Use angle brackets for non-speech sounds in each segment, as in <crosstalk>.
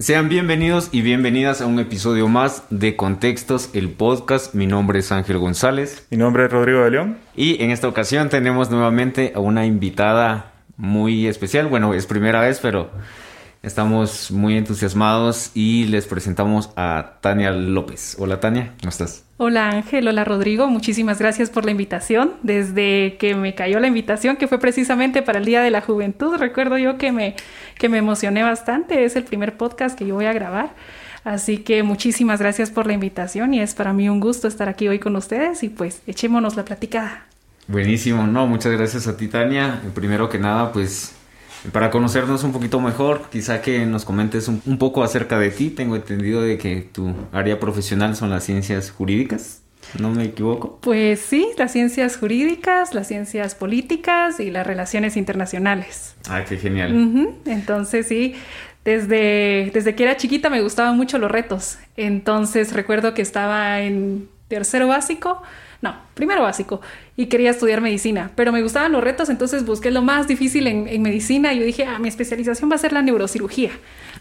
Sean bienvenidos y bienvenidas a un episodio más de Contextos, el podcast. Mi nombre es Ángel González. Mi nombre es Rodrigo de León. Y en esta ocasión tenemos nuevamente a una invitada muy especial. Bueno, es primera vez, pero estamos muy entusiasmados y les presentamos a Tania López. Hola Tania, ¿cómo estás? Hola Ángel, hola Rodrigo, muchísimas gracias por la invitación. Desde que me cayó la invitación, que fue precisamente para el Día de la Juventud, recuerdo yo que me, que me emocioné bastante, es el primer podcast que yo voy a grabar. Así que muchísimas gracias por la invitación y es para mí un gusto estar aquí hoy con ustedes y pues echémonos la platicada. Buenísimo, no, muchas gracias a ti Tania. Primero que nada, pues para conocernos un poquito mejor, quizá que nos comentes un, poco acerca de ti. Tengo entendido de que tu área profesional son las ciencias jurídicas. ¿No me equivoco? Pues sí, las ciencias jurídicas, las ciencias políticas y las relaciones internacionales. Ah, qué genial. Entonces sí, desde, desde que era chiquita me gustaban mucho los retos. Entonces recuerdo que estaba en tercero básico no, primero básico. Y quería estudiar medicina, pero me gustaban los retos, entonces busqué lo más difícil en, medicina y yo dije, ah, mi especialización va a ser la neurocirugía,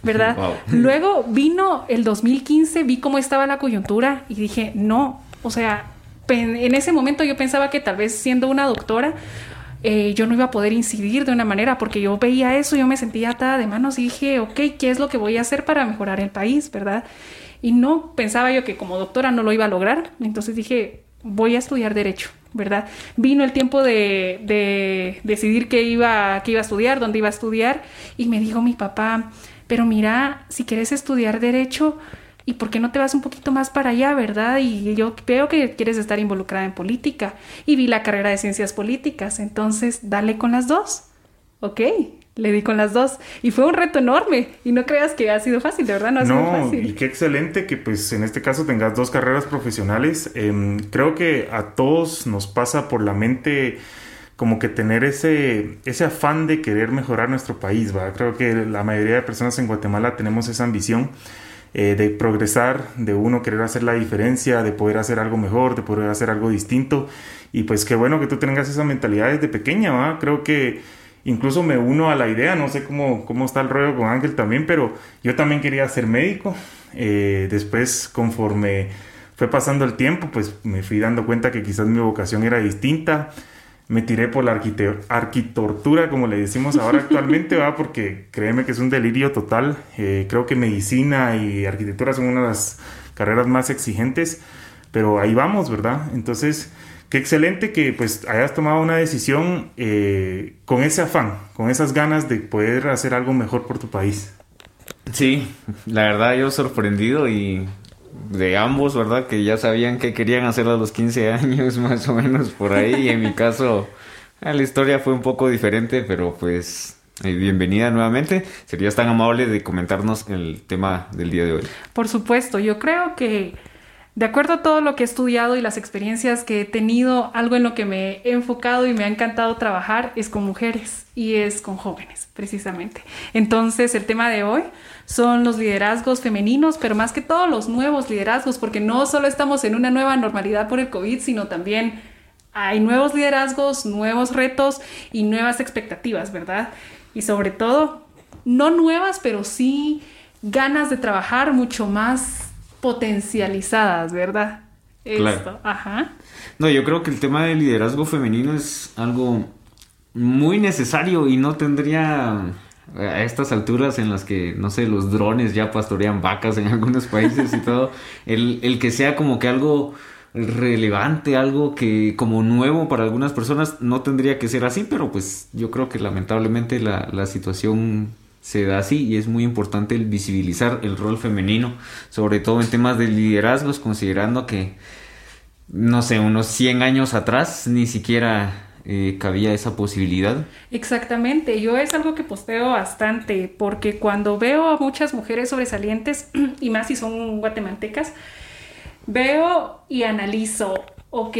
¿verdad? Luego vino el 2015, vi cómo estaba la coyuntura y dije, no, o sea, en ese momento yo pensaba que tal vez siendo una doctora, eh, yo no iba a poder incidir de una manera porque yo veía eso, yo me sentía atada de manos y dije, ok, ¿qué es lo que voy a hacer para mejorar el país, verdad? Y no pensaba yo que como doctora no lo iba a lograr, entonces dije, voy a estudiar derecho, ¿verdad? Vino el tiempo de, decidir qué iba, qué iba a estudiar, dónde iba a estudiar, y me dijo mi papá, pero mira, si quieres estudiar derecho, ¿y por qué no te vas un poquito más para allá, verdad? Y yo veo que quieres estar involucrada en política, y vi la carrera de ciencias políticas, entonces dale con las dos, ¿ok? Le di con las dos y fue un reto enorme y no creas que ha sido fácil, de verdad no ha sido fácil. Y qué excelente que pues en este caso tengas dos carreras profesionales. Em, creo que a todos nos pasa por la mente como que tener ese, ese afán de querer mejorar nuestro país, ¿va? Creo que la mayoría de personas en Guatemala tenemos esa ambición. Eh, de progresar, de uno querer hacer la diferencia, de poder hacer algo mejor, de poder hacer algo distinto. Y pues qué bueno que tú tengas esa mentalidad desde pequeña, ¿va? Creo que incluso me uno a la idea, no sé cómo, cómo está el rollo con Ángel también, pero yo también quería ser médico. Eh, después, conforme fue pasando el tiempo, pues me fui dando cuenta que quizás mi vocación era distinta. Me tiré por la arquitectura, como le decimos ahora actualmente, <laughs> ¿va? porque créeme que es un delirio total. Eh, creo que medicina y arquitectura son una de las carreras más exigentes, pero ahí vamos, ¿verdad? Entonces, Qué excelente que pues hayas tomado una decisión eh, con ese afán, con esas ganas de poder hacer algo mejor por tu país. Sí, la verdad yo sorprendido y de ambos, ¿verdad? Que ya sabían que querían hacer a los 15 años <laughs> más o menos por ahí. Y en mi caso, la historia fue un poco diferente, pero pues eh, bienvenida nuevamente. ¿Serías tan amable de comentarnos el tema del día de hoy? Por supuesto, yo creo que de acuerdo a todo lo que he estudiado y las experiencias que he tenido, algo en lo que me he enfocado y me ha encantado trabajar es con mujeres y es con jóvenes, precisamente. Entonces, el tema de hoy son los liderazgos femeninos, pero más que todo los nuevos liderazgos, porque no solo estamos en una nueva normalidad por el COVID, sino también hay nuevos liderazgos, nuevos retos y nuevas expectativas, ¿verdad? Y sobre todo, no nuevas, pero sí ganas de trabajar mucho más potencializadas, ¿verdad? Claro. Ajá. No, yo creo que el tema del liderazgo femenino es algo muy necesario y no tendría a estas alturas en las que, no sé, los drones ya pastorean vacas en algunos países y todo, <laughs> el, el que sea como que algo relevante, algo que como nuevo para algunas personas no tendría que ser así, pero pues yo creo que lamentablemente la, la situación se da así y es muy importante el visibilizar el rol femenino, sobre todo en temas de liderazgos, considerando que, no sé, unos 100 años atrás ni siquiera eh, cabía esa posibilidad. Exactamente, yo es algo que posteo bastante, porque cuando veo a muchas mujeres sobresalientes, <clears throat> y más si son guatemaltecas, veo y analizo, ok,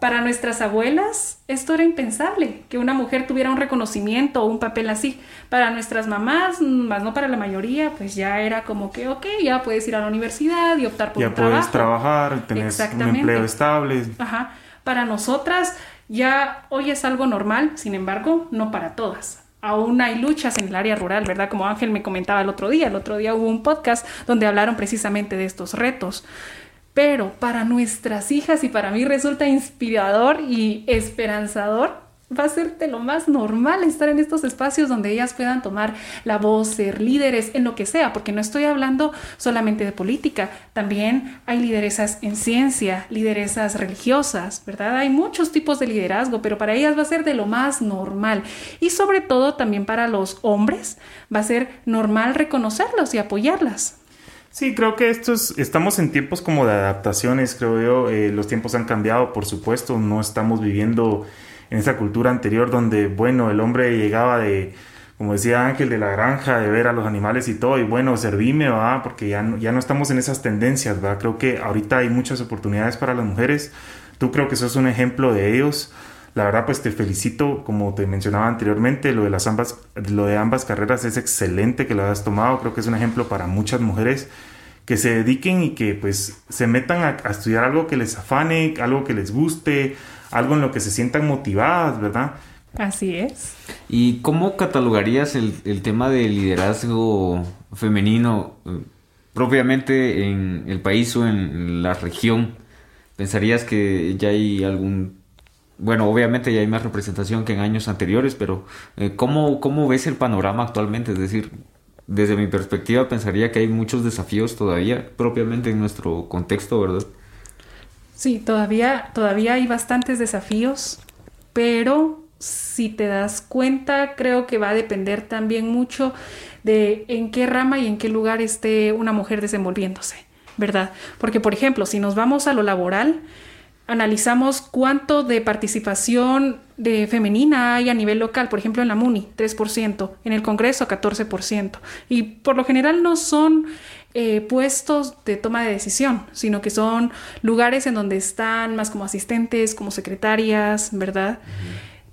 para nuestras abuelas esto era impensable, que una mujer tuviera un reconocimiento o un papel así. Para nuestras mamás, más no para la mayoría, pues ya era como que, ok, ya puedes ir a la universidad y optar por un trabajo. Ya puedes trabajar, tener un empleo estable. Ajá. Para nosotras ya hoy es algo normal, sin embargo, no para todas. aún hay luchas en el área rural, ¿verdad? Como Ángel me comentaba el otro día, el otro día hubo un podcast donde hablaron precisamente de estos retos. Pero para nuestras hijas y para mí resulta inspirador y esperanzador va a ser de lo más normal estar en estos espacios donde ellas puedan tomar la voz, ser líderes en lo que sea, porque no estoy hablando solamente de política, también hay lideresas en ciencia, lideresas religiosas, ¿verdad? Hay muchos tipos de liderazgo, pero para ellas va a ser de lo más normal y sobre todo también para los hombres va a ser normal reconocerlos y apoyarlas. Sí, creo que estos, estamos en tiempos como de adaptaciones, creo yo. Eh, los tiempos han cambiado, por supuesto. No estamos viviendo en esa cultura anterior donde, bueno, el hombre llegaba de, como decía Ángel, de la granja, de ver a los animales y todo, y bueno, servime, va, porque ya no, ya no estamos en esas tendencias, va. Creo que ahorita hay muchas oportunidades para las mujeres. Tú creo que sos un ejemplo de ellos. La verdad, pues te felicito, como te mencionaba anteriormente, lo de las ambas, lo de ambas carreras es excelente que lo hayas tomado. Creo que es un ejemplo para muchas mujeres que se dediquen y que pues se metan a, a estudiar algo que les afane, algo que les guste, algo en lo que se sientan motivadas, ¿verdad? Así es. ¿Y cómo catalogarías el, tema del liderazgo femenino eh, propiamente en el país o en la región? ¿Pensarías que ya hay algún... Bueno, obviamente ya hay más representación que en años anteriores, pero eh, ¿cómo, ¿cómo ves el panorama actualmente? Es decir, desde mi perspectiva pensaría que hay muchos desafíos todavía propiamente en nuestro contexto, ¿verdad? Sí, todavía, todavía hay bastantes desafíos, pero si te das cuenta, creo que va a depender también mucho de en qué rama y en qué lugar esté una mujer desenvolviéndose, ¿verdad? Porque, por ejemplo, si nos vamos a lo laboral, analizamos cuánto de participación de femenina hay a nivel local, por ejemplo en la MUNI, 3%, en el Congreso 14%, y por lo general no son eh, puestos de toma de decisión, sino que son lugares en donde están más como asistentes, como secretarias, ¿verdad?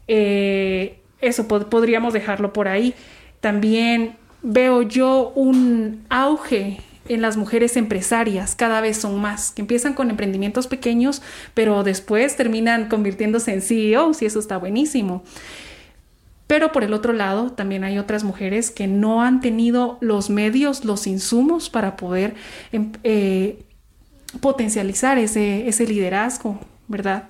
Eh, eso podríamos dejarlo por ahí. También veo yo un auge en las mujeres empresarias, cada vez son más, que empiezan con emprendimientos pequeños, pero después terminan convirtiéndose en CEOs y eso está buenísimo. Pero por el otro lado, también hay otras mujeres que no han tenido los medios, los insumos para poder em, eh, potencializar ese, ese liderazgo, ¿verdad?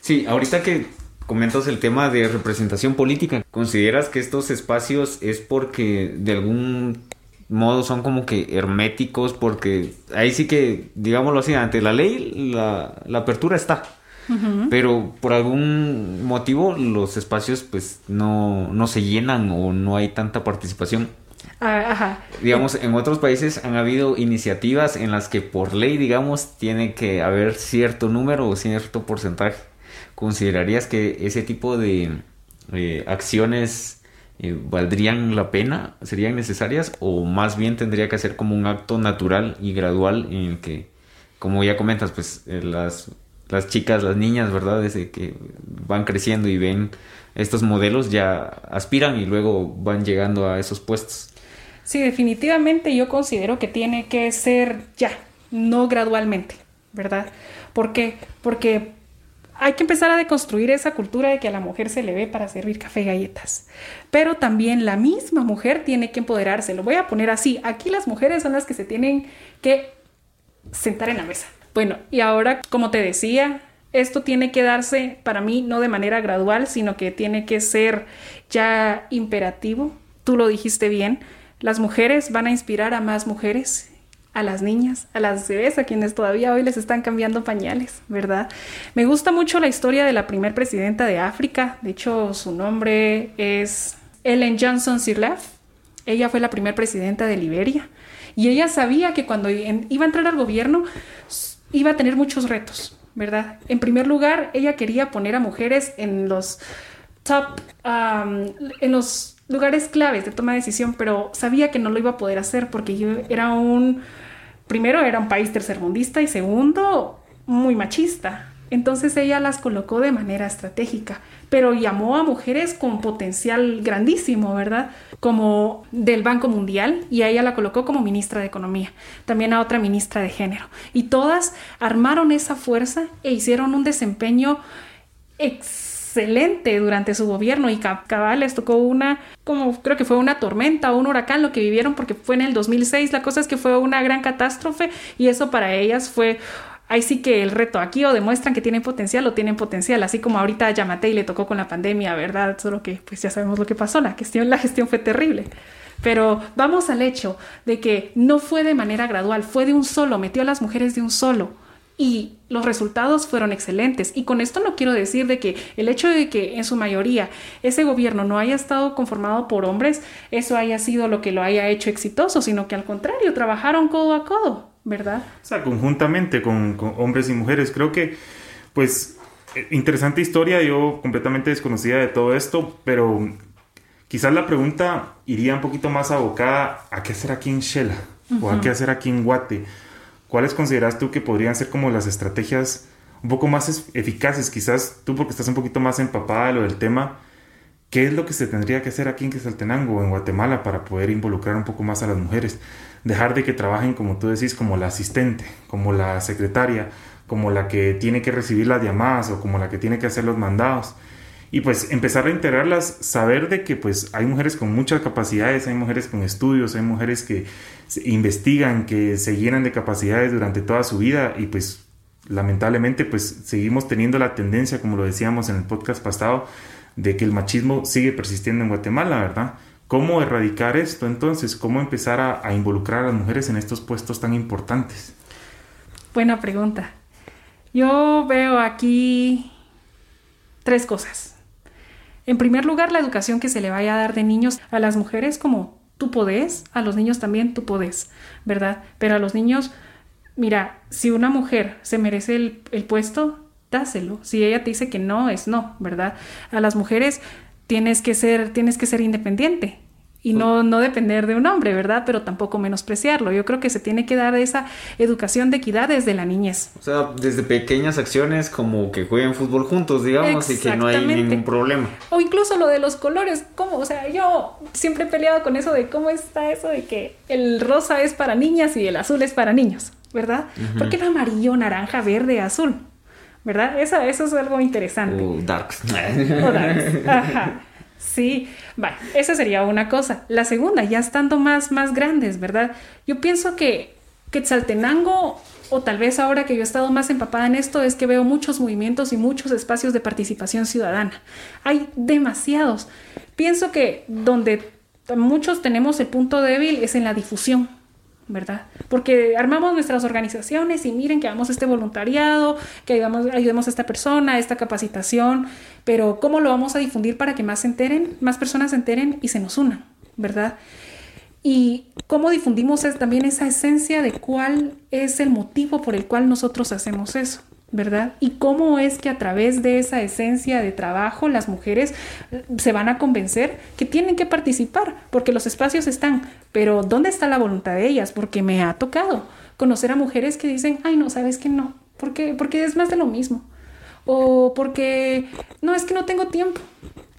Sí, ahorita que comentas el tema de representación política, ¿consideras que estos espacios es porque de algún modo son como que herméticos? Porque ahí sí que, digámoslo así, ante la ley la, la apertura está pero por algún motivo los espacios pues no, no se llenan o no hay tanta participación. Ah, ajá. Digamos, en otros países han habido iniciativas en las que por ley, digamos, tiene que haber cierto número o cierto porcentaje. ¿Considerarías que ese tipo de eh, acciones valdrían la pena? ¿Serían necesarias? ¿O más bien tendría que ser como un acto natural y gradual en el que, como ya comentas, pues eh, las las chicas, las niñas, ¿verdad? Desde que van creciendo y ven estos modelos ya aspiran y luego van llegando a esos puestos. Sí, definitivamente yo considero que tiene que ser ya, no gradualmente, ¿verdad? ¿Por qué? Porque hay que empezar a deconstruir esa cultura de que a la mujer se le ve para servir café y galletas. Pero también la misma mujer tiene que empoderarse. Lo voy a poner así. Aquí las mujeres son las que se tienen que sentar en la mesa bueno, y ahora, como te decía, esto tiene que darse para mí no de manera gradual, sino que tiene que ser ya imperativo. Tú lo dijiste bien, las mujeres van a inspirar a más mujeres, a las niñas, a las bebés, a quienes todavía hoy les están cambiando pañales, ¿verdad? Me gusta mucho la historia de la primer presidenta de África, de hecho su nombre es Ellen Johnson Sirleaf. Ella fue la primera presidenta de Liberia y ella sabía que cuando iba a entrar al gobierno iba a tener muchos retos, ¿verdad? En primer lugar, ella quería poner a mujeres en los top, en los lugares claves de toma de decisión, pero sabía que no lo iba a poder hacer porque yo era un, primero era un país tercermundista y segundo, muy machista. Entonces ella las colocó de manera estratégica, pero llamó a mujeres con potencial grandísimo, ¿verdad? Como del Banco Mundial y a ella la colocó como ministra de Economía, también a otra ministra de Género. Y todas armaron esa fuerza e hicieron un desempeño excelente excelente durante su gobierno y cabal les tocó una, como creo que fue una tormenta o un huracán lo que vivieron porque fue en el 2006. La cosa es que fue una gran catástrofe y eso para ellas fue ahí sí que el reto aquí o demuestran que tienen potencial o tienen potencial, así como ahorita a Yamatei le tocó con la pandemia, ¿verdad? Solo que pues ya sabemos lo que pasó, la gestión, la gestión fue terrible. Pero vamos al hecho de que no fue de manera gradual, fue de un solo, metió a las mujeres de un solo y los resultados fueron excelentes. Y con esto no quiero decir de que el hecho de que en su mayoría ese gobierno no haya estado conformado por hombres, eso haya sido lo que lo haya hecho exitoso, sino que al contrario, trabajaron codo a codo, ¿verdad? O sea, conjuntamente con, con hombres y mujeres. Creo que, pues, eh, interesante historia, yo completamente desconocida de todo esto, pero quizás la pregunta iría un poquito más abocada a qué hacer aquí en Shela o a qué hacer aquí en Guate ¿cuáles consideras tú que podrían ser como las estrategias un poco más eficaces? Quizás tú porque estás un poquito más empapada de lo del tema, ¿qué es lo que se tendría que hacer aquí en Quesaltenango o en Guatemala para poder involucrar un poco más a las mujeres? Dejar de que trabajen, como tú decís, como la asistente, como la secretaria, como la que tiene que recibir las llamadas o como la que tiene que hacer los mandados y pues empezar a integrarlas, saber de que pues hay mujeres con muchas capacidades, hay mujeres con estudios, hay mujeres que investigan, que se llenan de capacidades durante toda su vida y pues lamentablemente pues seguimos teniendo la tendencia, como lo decíamos en el podcast pasado, de que el machismo sigue persistiendo en Guatemala, ¿verdad? ¿Cómo erradicar esto entonces? ¿Cómo empezar a, a involucrar a las mujeres en estos puestos tan importantes? Buena pregunta. Yo veo aquí tres cosas. En primer lugar, la educación que se le vaya a dar de niños a las mujeres como tú podés, a los niños también tú podés, ¿verdad? Pero a los niños, mira, si una mujer se merece el, el puesto, dáselo. Si ella te dice que no, es no, ¿verdad? A las mujeres tienes que ser, tienes que ser independiente y no, no depender de un hombre, ¿verdad? Pero tampoco menospreciarlo. Yo creo que se tiene que dar esa educación de equidad desde la niñez. O sea, desde pequeñas acciones como que jueguen fútbol juntos, digamos, y que no hay ningún problema. O incluso lo de los colores, ¿cómo? O sea, yo siempre he peleado con eso de cómo está eso de que el rosa es para niñas y el azul es para niños, ¿verdad? ¿Por qué no amarillo, naranja, verde, azul? ¿Verdad? Eso, eso es algo interesante. O darks. o darks. Ajá. Sí, vale, esa sería una cosa. La segunda, ya estando más, más grandes, ¿verdad? Yo pienso que Quetzaltenango, o tal vez ahora que yo he estado más empapada en esto, es que veo muchos movimientos y muchos espacios de participación ciudadana. Hay demasiados. Pienso que donde muchos tenemos el punto débil es en la difusión. ¿Verdad? Porque armamos nuestras organizaciones y miren que hagamos este voluntariado, que ayudemos a esta persona, esta capacitación, pero ¿cómo lo vamos a difundir para que más se enteren, más personas se enteren y se nos unan, ¿verdad? Y cómo difundimos también esa esencia de cuál es el motivo por el cual nosotros hacemos eso. ¿Verdad? Y cómo es que a través de esa esencia de trabajo las mujeres eh, se van a convencer que tienen que participar, porque los espacios están, pero ¿dónde está la voluntad de ellas? Porque me ha tocado conocer a mujeres que dicen, ay, no, sabes que no, porque, porque es más de lo mismo, o porque, no, es que no tengo tiempo,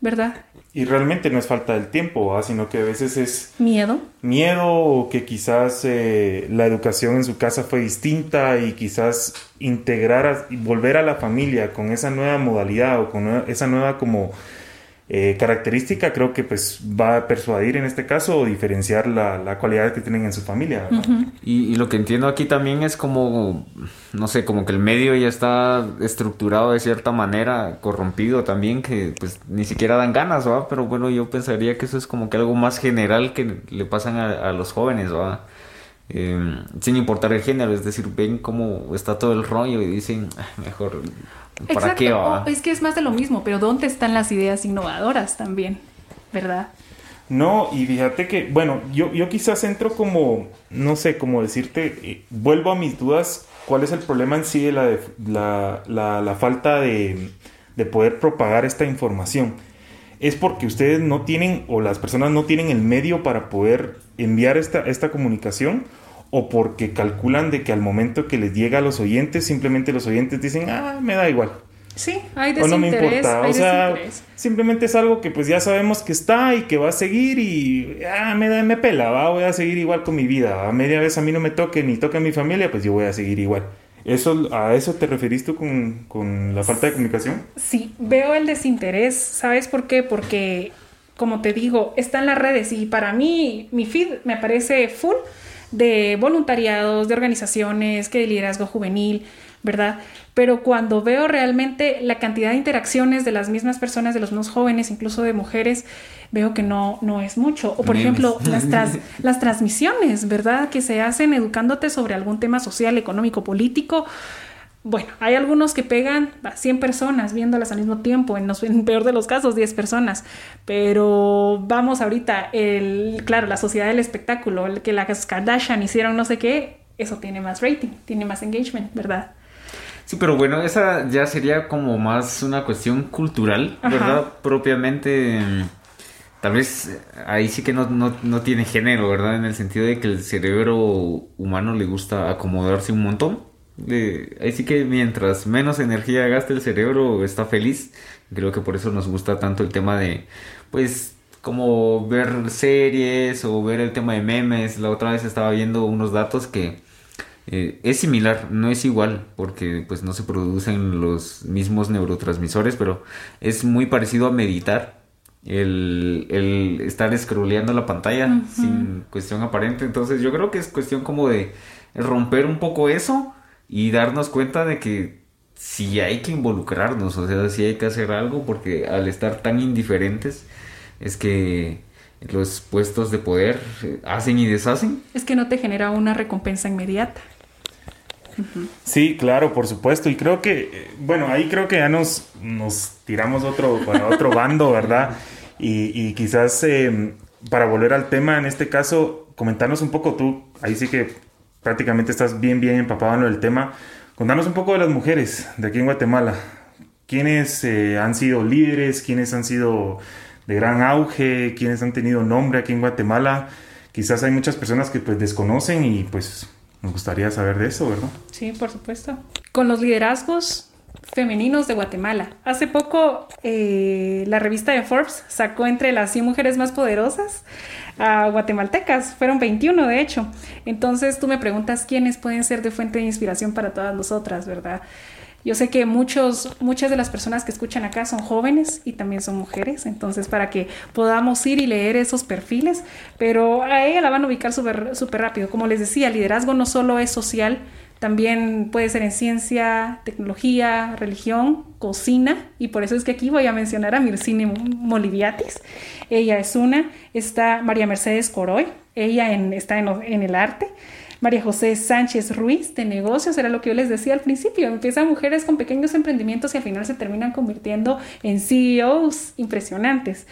¿verdad? Y realmente no es falta del tiempo, sino que a veces es... Miedo. Miedo o que quizás eh, la educación en su casa fue distinta y quizás integrar y volver a la familia con esa nueva modalidad o con esa nueva como eh, característica creo que pues va a persuadir en este caso o diferenciar la, la cualidad que tienen en su familia. y, lo que entiendo aquí también es como, no sé, como que el medio ya está estructurado de cierta manera, corrompido también, que pues ni siquiera dan ganas, ¿va? Pero bueno, yo pensaría que eso es como que algo más general que le pasan a, los jóvenes, ¿va? Em, sin importar el género, es decir, ven cómo está todo el rollo y dicen, ah, mejor ¿Para qué es que es más de lo mismo, pero ¿dónde están las ideas innovadoras también? ¿Verdad? No, y fíjate que, bueno, yo, yo quizás entro como, no sé, como decirte, eh, vuelvo a mis dudas, ¿cuál es el problema en sí de la, la, la, la falta de, de poder propagar esta información? es porque ustedes no tienen o las personas no tienen el medio para poder enviar esta, esta comunicación o porque calculan de que al momento que les llega a los oyentes, simplemente los oyentes dicen, ah, me da igual. Sí, hay desinterés. O no me importa. o sea, simplemente es algo que pues ya sabemos que está y que va a seguir y ah, me, da, me pela, ¿va? voy a seguir igual con mi vida. A media vez a mí no me toque ni toque a mi familia, pues yo voy a seguir igual. ¿Eso, ¿A eso te referiste con, con la falta de comunicación? Sí, veo el desinterés. ¿Sabes por qué? Porque, como te digo, está en las redes y para mí mi feed me parece full de voluntariados, de organizaciones, que de liderazgo juvenil, ¿verdad? Pero cuando veo realmente la cantidad de interacciones de las mismas personas, de los más jóvenes, incluso de mujeres, veo que no, no es mucho. O por ejemplo, las, <laughs> las transmisiones, ¿verdad? Que se hacen educándote sobre algún tema social, económico, político. Bueno, hay algunos que pegan a 100 personas viéndolas al mismo tiempo, en, los, en peor de los casos 10 personas, pero vamos ahorita, el, claro, la sociedad del espectáculo, el que las Kardashian hicieron no sé qué, eso tiene más rating, tiene más engagement, ¿verdad? Sí, pero bueno, esa ya sería como más una cuestión cultural, ¿verdad? Propiamente, tal vez ahí sí que no, no, tiene género, ¿verdad? En el sentido de que el cerebro humano le gusta acomodarse un montón. Ahí sí que mientras menos energía gaste el cerebro está feliz. Creo que por eso nos gusta tanto el tema de, pues, como ver series o ver el tema de memes. La otra vez estaba viendo unos datos que eh, es similar, no es igual, porque pues no se producen los mismos neurotransmisores, pero es muy parecido a meditar. El, el estar scrolleando la pantalla sin cuestión aparente. Entonces yo creo que es cuestión como de romper un poco eso y darnos cuenta de que si hay que involucrarnos, o sea, si hay que hacer algo, porque al estar tan indiferentes es que los puestos de poder eh, hacen y deshacen. Es que no te genera una recompensa inmediata. Sí, claro, por supuesto. Y creo que, bueno, ahí creo que ya nos, nos tiramos otro, para otro <laughs> bando, ¿verdad? Y, quizás em, para volver al tema, en este caso, comentarnos un poco tú, ahí sí que prácticamente estás bien, bien empapado en el tema. Contanos un poco de las mujeres de aquí en Guatemala. ¿Quiénes eh, han sido líderes? ¿Quiénes han sido de gran auge? ¿Quiénes han tenido nombre aquí en Guatemala? Quizás hay muchas personas que pues desconocen y pues nos gustaría saber de eso, ¿verdad? Sí, por supuesto. Con los liderazgos femeninos de Guatemala. Hace poco eh, la revista de Forbes sacó entre las 100 mujeres más poderosas a guatemaltecas. Fueron 21, de hecho. Entonces tú me preguntas quiénes pueden ser de fuente de inspiración para todas nosotras, ¿verdad? Yo sé que muchos, muchas de las personas que escuchan acá son jóvenes y también son mujeres, entonces para que podamos ir y leer esos perfiles, pero a ella la van a ubicar súper rápido. Como les decía, liderazgo no solo es social, también puede ser en ciencia, tecnología, religión, cocina, y por eso es que aquí voy a mencionar a Mircine Moliviatis. Ella es una, está María Mercedes Coroy, ella está en, en el arte. María José Sánchez Ruiz de negocios, era lo que yo les decía al principio. Empiezan mujeres con pequeños emprendimientos y al final se terminan convirtiendo en CEOs impresionantes.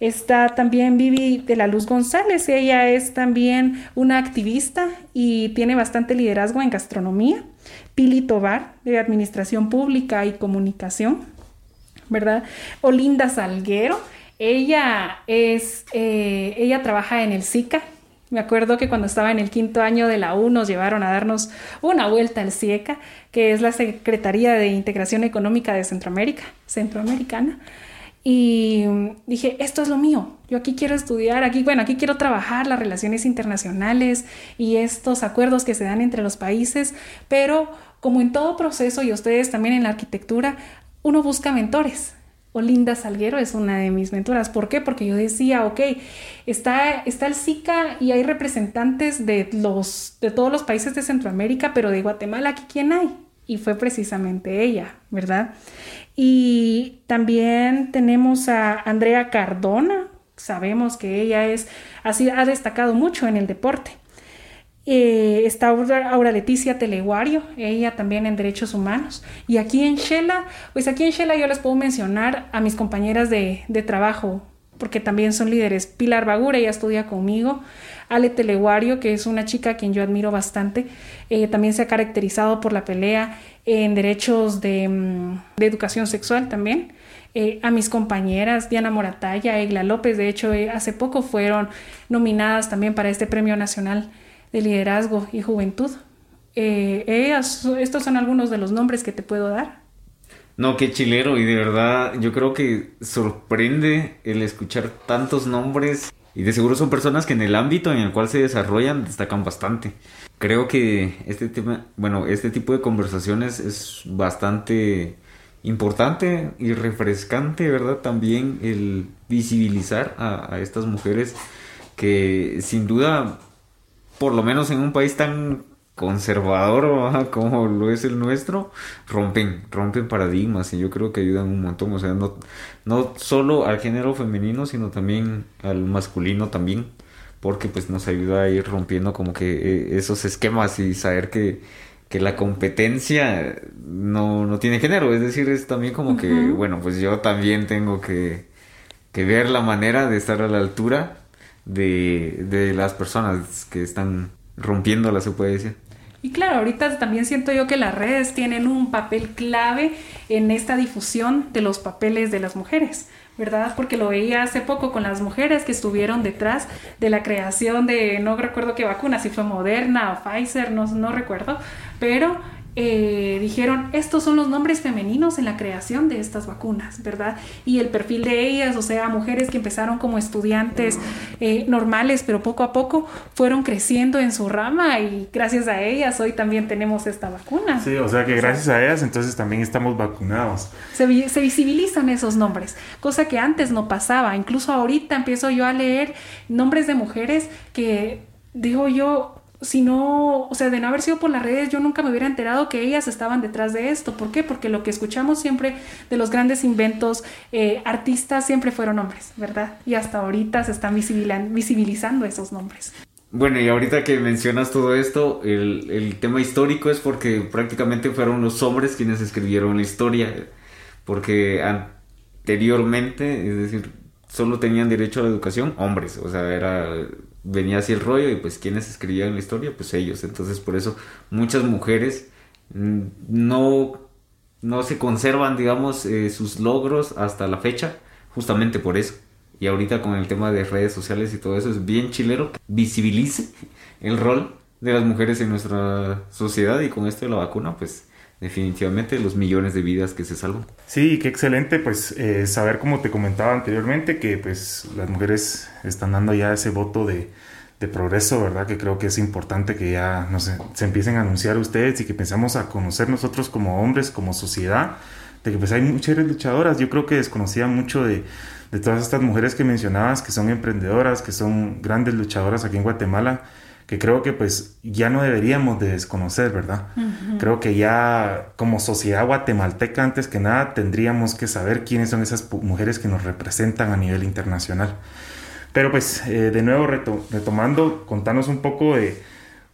Está también Vivi de la Luz González, ella es también una activista y tiene bastante liderazgo en gastronomía. Pili Tobar, de Administración Pública y Comunicación, ¿verdad? Olinda Salguero, ella es, eh, ella trabaja en el SICA, me acuerdo que cuando estaba en el quinto año de la U nos llevaron a darnos una vuelta al CIECA, que es la Secretaría de Integración Económica de Centroamérica, centroamericana. Y dije, esto es lo mío, yo aquí quiero estudiar, aquí, bueno, aquí quiero trabajar las relaciones internacionales y estos acuerdos que se dan entre los países, pero como en todo proceso y ustedes también en la arquitectura, uno busca mentores, Olinda Salguero es una de mis mentoras. ¿Por qué? Porque yo decía, ok, está, está el SICA y hay representantes de, los, de todos los países de Centroamérica, pero de Guatemala, ¿aquí quién hay? Y fue precisamente ella, ¿verdad? Y también tenemos a Andrea Cardona, sabemos que ella es, así ha destacado mucho en el deporte. Eh, está Aura, Leticia Teleguario, ella también en Derechos Humanos. Y aquí en Shela, pues aquí en Shela yo les puedo mencionar a mis compañeras de, trabajo, porque también son líderes. Pilar Bagura, ella estudia conmigo. Ale Teleguario, que es una chica a quien yo admiro bastante, eh, también se ha caracterizado por la pelea en derechos de, mm, educación sexual también. Eh, a mis compañeras Diana Moratalla, Egla López, de hecho hace poco fueron nominadas también para este Premio Nacional de liderazgo y juventud. Eh, estos son algunos de los nombres que te puedo dar. No, qué chilero y de verdad yo creo que sorprende el escuchar tantos nombres Y de seguro son personas que en el ámbito en el cual se desarrollan destacan bastante. Creo que este tema, bueno, este tipo de conversaciones es bastante importante y refrescante, ¿verdad? También el visibilizar a estas mujeres que sin duda, por lo menos en un país tan conservador <laughs> como lo es el nuestro, rompen, rompen paradigmas y yo creo que ayudan un montón, o sea, no, no solo al género femenino, sino también al masculino también, porque pues nos ayuda a ir rompiendo como que eh, esos esquemas y saber que, que la competencia no, no tiene género, es decir, es también como que, bueno, pues yo también tengo que, que ver la manera de estar a la altura de, de las personas que están rompiéndola, se puede decir. Y claro, ahorita también siento yo que las redes tienen un papel clave en esta difusión de los papeles de las mujeres, ¿verdad? Porque lo veía hace poco con las mujeres que estuvieron detrás de la creación de, no recuerdo qué vacuna, si fue Moderna o Pfizer, no, no recuerdo, pero eh, dijeron, estos son los nombres femeninos en la creación de estas vacunas, ¿verdad? Y el perfil de ellas, o sea, mujeres que empezaron como estudiantes eh, normales, pero poco a poco fueron creciendo en su rama y gracias a ellas hoy también tenemos esta vacuna. Sí, o sea que gracias a ellas entonces también estamos vacunados. Se, se visibilizan esos nombres, cosa que antes no pasaba. Incluso ahorita empiezo yo a leer nombres de mujeres que digo yo, si no, o sea, de no haber sido por las redes, yo nunca me hubiera enterado que ellas estaban detrás de esto. ¿Por qué? Porque lo que escuchamos siempre de los grandes inventos, eh, artistas, siempre fueron hombres, ¿verdad? Y hasta ahorita se están visibilizando esos nombres. Bueno, y ahorita que mencionas todo esto, el, el tema histórico es porque prácticamente fueron los hombres quienes escribieron la historia, porque anteriormente, es decir, solo tenían derecho a la educación hombres, o sea, era venía así el rollo y pues quienes escribían la historia, pues ellos. Entonces por eso muchas mujeres no, no se conservan, digamos, eh, sus logros hasta la fecha, justamente por eso. Y ahorita con el tema de redes sociales y todo eso es bien chilero que visibilice el rol de las mujeres en nuestra sociedad y con esto de la vacuna, pues definitivamente los millones de vidas que se salvan. Sí, qué excelente, pues eh, saber como te comentaba anteriormente que pues las mujeres están dando ya ese voto de, progreso, ¿verdad? Que creo que es importante que ya no se empiecen a anunciar ustedes y que pensamos a conocer nosotros como hombres, como sociedad, de que pues hay mujeres luchadoras. Yo creo que desconocía mucho de, de todas estas mujeres que mencionabas, que son emprendedoras, que son grandes luchadoras aquí en Guatemala que creo que pues ya no deberíamos de desconocer, ¿verdad? Creo que ya como sociedad guatemalteca antes que nada tendríamos que saber quiénes son esas mujeres que nos representan a nivel internacional. Pero pues eh, de nuevo retomando, contanos un poco de,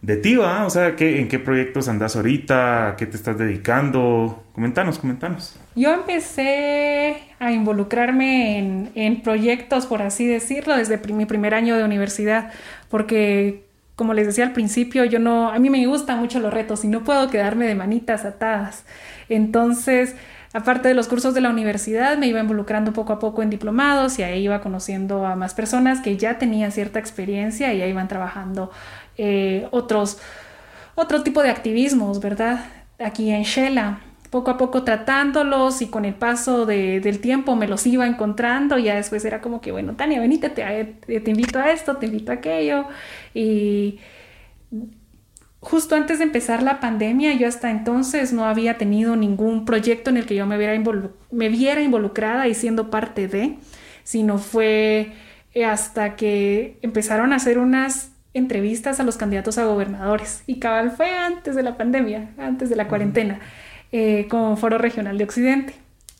de ti, ¿va? O sea, ¿qué, ¿en qué proyectos andas ahorita? ¿A qué te estás dedicando? Comentanos, comentanos. Yo empecé a involucrarme en, en proyectos, por así decirlo, desde mi primer año de universidad, porque como les decía al principio, yo no, a mí me gustan mucho los retos y no puedo quedarme de manitas atadas. Entonces, aparte de los cursos de la universidad, me iba involucrando poco a poco en diplomados y ahí iba conociendo a más personas que ya tenían cierta experiencia y ya iban trabajando eh, otros, otro tipo de activismos, ¿verdad? Aquí en Shela poco a poco tratándolos y con el paso del tiempo me los iba encontrando y ya después era como que, bueno, Tania, venite, te, te invito a esto, te invito a aquello. Y justo antes de empezar la pandemia, yo hasta entonces no había tenido ningún proyecto en el que yo me, viera, me viera involucrada y siendo parte de, sino fue hasta que empezaron a hacer unas entrevistas a los candidatos a gobernadores. Y cabal fue antes de la pandemia, antes de la cuarentena eh, como Foro Regional de Occidente.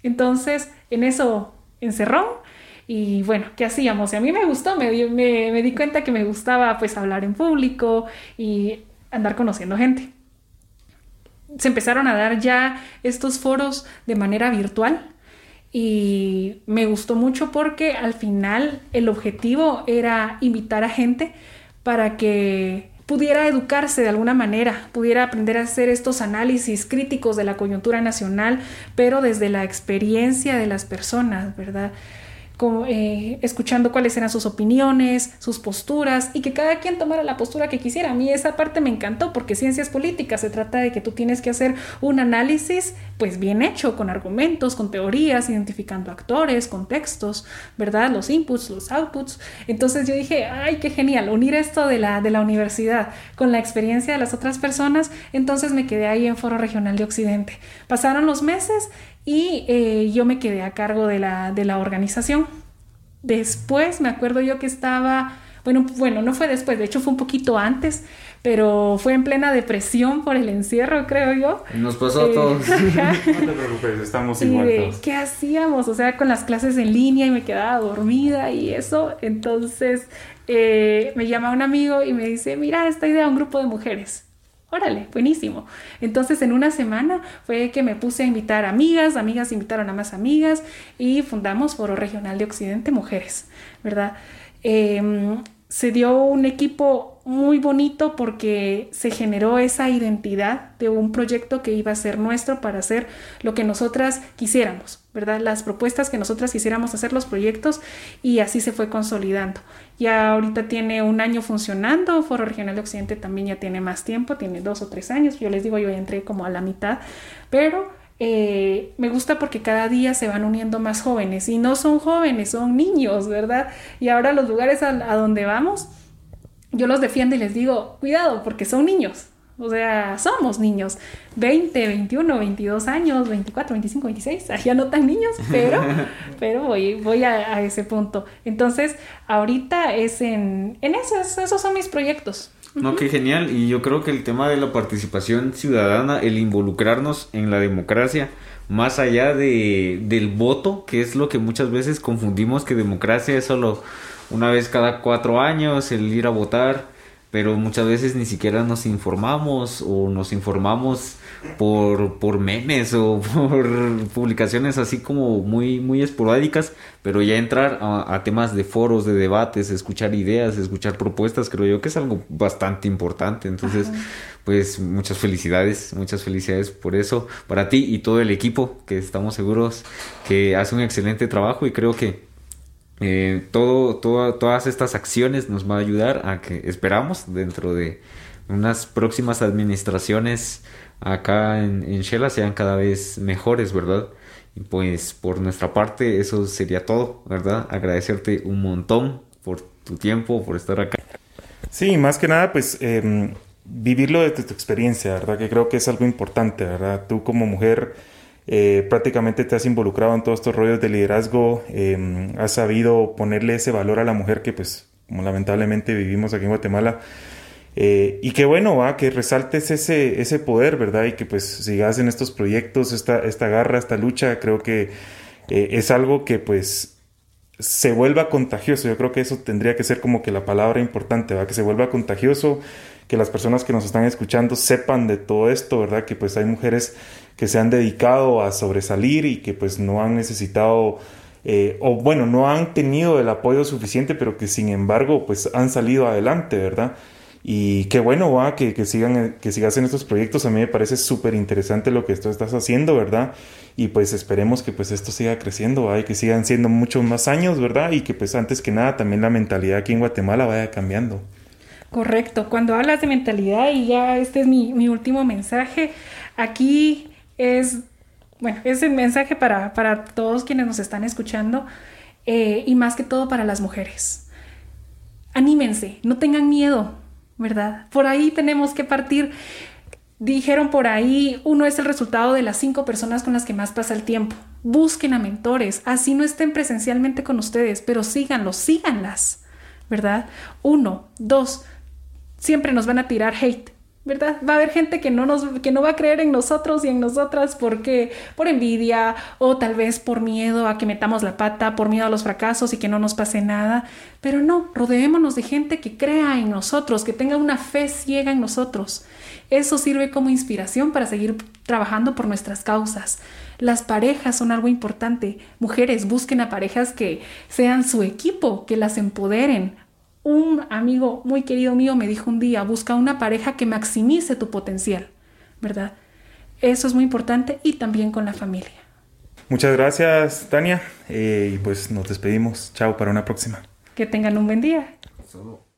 Entonces, en eso encerró y bueno, ¿qué hacíamos? Y a mí me gustó, me, me, di cuenta que me gustaba pues hablar en público y andar conociendo gente. Se empezaron a dar ya estos foros de manera virtual y me gustó mucho porque al final el objetivo era invitar a gente para que pudiera educarse de alguna manera, pudiera aprender a hacer estos análisis críticos de la coyuntura nacional, pero desde la experiencia de las personas, ¿verdad? Eh, escuchando cuáles eran sus opiniones, sus posturas y que cada quien tomara la postura que quisiera. A mí esa parte me encantó porque ciencias políticas se trata de que tú tienes que hacer un análisis pues bien hecho, con argumentos, con teorías, identificando actores, contextos, ¿verdad? Los inputs, los outputs. Entonces yo dije, ay, qué genial, unir esto de la, de la universidad con la experiencia de las otras personas. Entonces me quedé ahí en Foro Regional de Occidente. Pasaron los meses y eh, yo me quedé a cargo de la, de la organización. Después me acuerdo yo que estaba, bueno, bueno, no fue después, de hecho fue un poquito antes, pero fue en plena depresión por el encierro, creo yo. Nos pasó a eh, todos. <laughs> no te preocupes, estamos igual. ¿Qué hacíamos? O sea, con las clases en línea y me quedaba dormida y eso. Entonces eh, me llama un amigo y me dice, mira esta idea, un grupo de mujeres. Órale, buenísimo. Entonces en una semana fue que me puse a invitar amigas, amigas invitaron a más amigas y fundamos Foro Regional de Occidente Mujeres, ¿verdad? Em, se dio un equipo muy bonito porque se generó esa identidad de un proyecto que iba a ser nuestro para hacer lo que nosotras quisiéramos, ¿verdad? Las propuestas que nosotras quisiéramos hacer, los proyectos, y así se fue consolidando. Ya ahorita tiene un año funcionando, Foro Regional de Occidente también ya tiene más tiempo, tiene dos o tres años, yo les digo, yo entré como a la mitad, pero eh, me gusta porque cada día se van uniendo más jóvenes y no son jóvenes, son niños, ¿verdad? Y ahora los lugares a, donde vamos, yo los defiendo y les digo, cuidado, porque son niños. O sea, somos niños, 20, 21, 22 años, 24, 25, 26, ya no tan niños, pero, <laughs> pero voy, voy a, ese punto. Entonces, ahorita es en, en eso, esos son mis proyectos. No, qué genial. Y yo creo que el tema de la participación ciudadana, el involucrarnos en la democracia, más allá de, del voto, que es lo que muchas veces confundimos que democracia es solo una vez cada cuatro años, el ir a votar, pero muchas veces ni siquiera nos informamos o nos informamos por, por memes o <laughs> por publicaciones así como muy, muy esporádicas, pero ya entrar a, temas de foros, de debates, escuchar ideas, escuchar propuestas, creo yo que es algo bastante importante. Entonces, pues muchas felicidades, muchas felicidades por eso, para ti y todo el equipo, que estamos seguros que hace un excelente trabajo y creo que eh, todo, todas estas acciones nos va a ayudar a que esperamos dentro de unas próximas administraciones acá en, en Shela sean cada vez mejores, ¿verdad? Y pues por nuestra parte eso sería todo, ¿verdad? Agradecerte un montón por tu tiempo, por estar acá. Sí, más que nada, pues em, vivirlo desde tu experiencia, ¿verdad? Que creo que es algo importante, ¿verdad? Tú como mujer eh, prácticamente te has involucrado en todos estos rollos de liderazgo, em, has sabido ponerle ese valor a la mujer que pues lamentablemente vivimos aquí en Guatemala, eh, y qué bueno, va, que resaltes ese, ese poder, ¿verdad? Y que pues sigas en estos proyectos, esta, esta garra, esta lucha, creo que eh, es algo que pues se vuelva contagioso. Yo creo que eso tendría que ser como que la palabra importante, ¿va? Que se vuelva contagioso, que las personas que nos están escuchando sepan de todo esto, ¿verdad? Que pues hay mujeres que se han dedicado a sobresalir y que pues no han necesitado eh, o bueno, no han tenido el apoyo suficiente, pero que sin embargo pues han salido adelante, ¿verdad? Y qué bueno va que, que, sigan, que sigas en estos proyectos. A mí me parece súper interesante lo que tú estás haciendo, ¿verdad? Y pues esperemos que pues esto siga creciendo, ¿va? Que sigan siendo muchos más años, ¿verdad? Y que pues antes que nada también la mentalidad aquí en Guatemala vaya cambiando. Correcto. Cuando hablas de mentalidad, y ya este es mi, mi último mensaje, aquí es, bueno, es el mensaje para, para todos quienes nos están escuchando eh, y más que todo para las mujeres. Anímense, no tengan miedo, ¿verdad? Por ahí tenemos que partir. Dijeron por ahí, uno es el resultado de las cinco personas con las que más pasa el tiempo. Busquen a mentores, así no estén presencialmente con ustedes, pero síganlos, síganlas, ¿verdad? Uno, dos, siempre nos van a tirar hate. ¿verdad? Va a haber gente que no nos que no va a creer en nosotros y en nosotras porque por envidia o tal vez por miedo a que metamos la pata, por miedo a los fracasos y que no nos pase nada, pero no, rodeémonos de gente que crea en nosotros, que tenga una fe ciega en nosotros. Eso sirve como inspiración para seguir trabajando por nuestras causas. Las parejas son algo importante. Mujeres, busquen a parejas que sean su equipo, que las empoderen, un amigo muy querido mío me dijo un día, busca una pareja que maximice tu potencial, ¿verdad? Eso es muy importante y también con la familia. Muchas gracias, Tania. Eh, y pues nos despedimos. Chao, para una próxima. Que tengan un buen día. Solo.